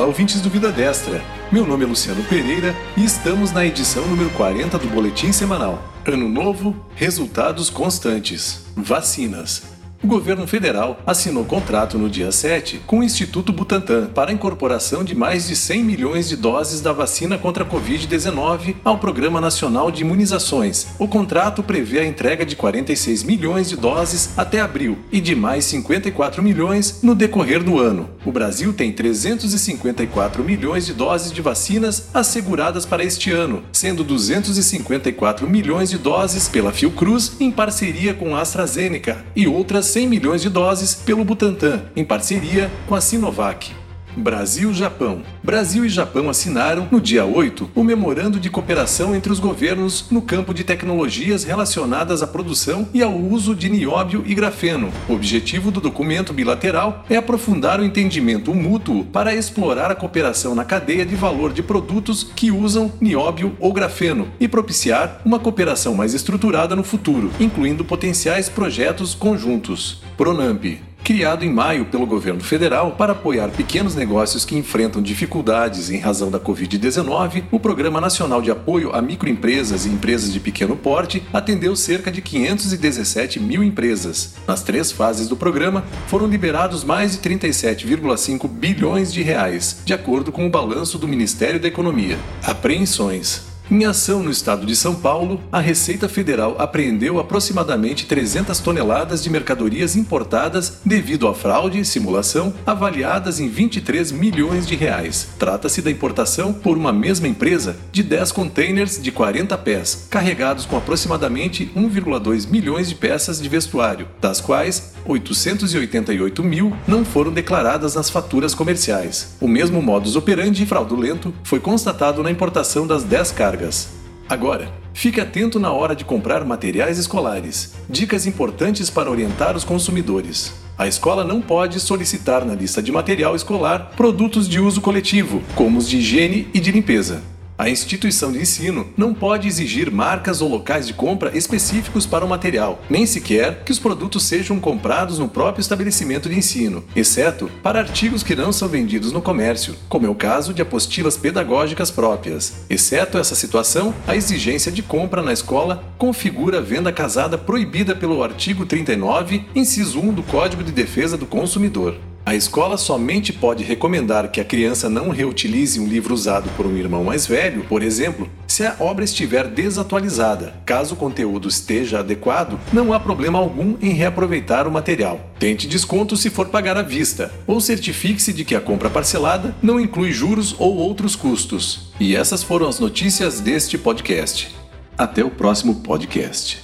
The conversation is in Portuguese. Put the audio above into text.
Olá, ouvintes do Vida Destra. Meu nome é Luciano Pereira e estamos na edição número 40 do Boletim Semanal. Ano novo, resultados constantes. Vacinas. O governo federal assinou contrato no dia 7 com o Instituto Butantan para a incorporação de mais de 100 milhões de doses da vacina contra a Covid-19 ao Programa Nacional de Imunizações. O contrato prevê a entrega de 46 milhões de doses até abril e de mais 54 milhões no decorrer do ano. O Brasil tem 354 milhões de doses de vacinas asseguradas para este ano, sendo 254 milhões de doses pela Fiocruz em parceria com a AstraZeneca e outras 100 milhões de doses pelo Butantan, em parceria com a Sinovac. Brasil-Japão. Brasil e Japão assinaram, no dia 8, o Memorando de Cooperação entre os governos no campo de tecnologias relacionadas à produção e ao uso de nióbio e grafeno. O objetivo do documento bilateral é aprofundar o entendimento mútuo para explorar a cooperação na cadeia de valor de produtos que usam nióbio ou grafeno e propiciar uma cooperação mais estruturada no futuro, incluindo potenciais projetos conjuntos. Pronamp criado em maio pelo governo federal para apoiar pequenos negócios que enfrentam dificuldades em razão da Covid-19, o Programa Nacional de Apoio a Microempresas e Empresas de Pequeno Porte atendeu cerca de 517 mil empresas. Nas três fases do programa, foram liberados mais de 37,5 bilhões de reais, de acordo com o balanço do Ministério da Economia. Apreensões. Em ação no estado de São Paulo, a Receita Federal apreendeu aproximadamente 300 toneladas de mercadorias importadas devido à fraude e simulação avaliadas em 23 milhões de reais. Trata-se da importação por uma mesma empresa de 10 containers de 40 pés, carregados com aproximadamente 1,2 milhões de peças de vestuário, das quais 888 mil não foram declaradas nas faturas comerciais. O mesmo modus operandi fraudulento foi constatado na importação das 10 cargas. Agora, fique atento na hora de comprar materiais escolares. Dicas importantes para orientar os consumidores. A escola não pode solicitar na lista de material escolar produtos de uso coletivo, como os de higiene e de limpeza. A instituição de ensino não pode exigir marcas ou locais de compra específicos para o material, nem sequer que os produtos sejam comprados no próprio estabelecimento de ensino, exceto para artigos que não são vendidos no comércio, como é o caso de apostilas pedagógicas próprias. Exceto essa situação, a exigência de compra na escola configura a venda casada proibida pelo artigo 39, inciso 1 do Código de Defesa do Consumidor. A escola somente pode recomendar que a criança não reutilize um livro usado por um irmão mais velho, por exemplo, se a obra estiver desatualizada. Caso o conteúdo esteja adequado, não há problema algum em reaproveitar o material. Tente desconto se for pagar à vista, ou certifique-se de que a compra parcelada não inclui juros ou outros custos. E essas foram as notícias deste podcast. Até o próximo podcast.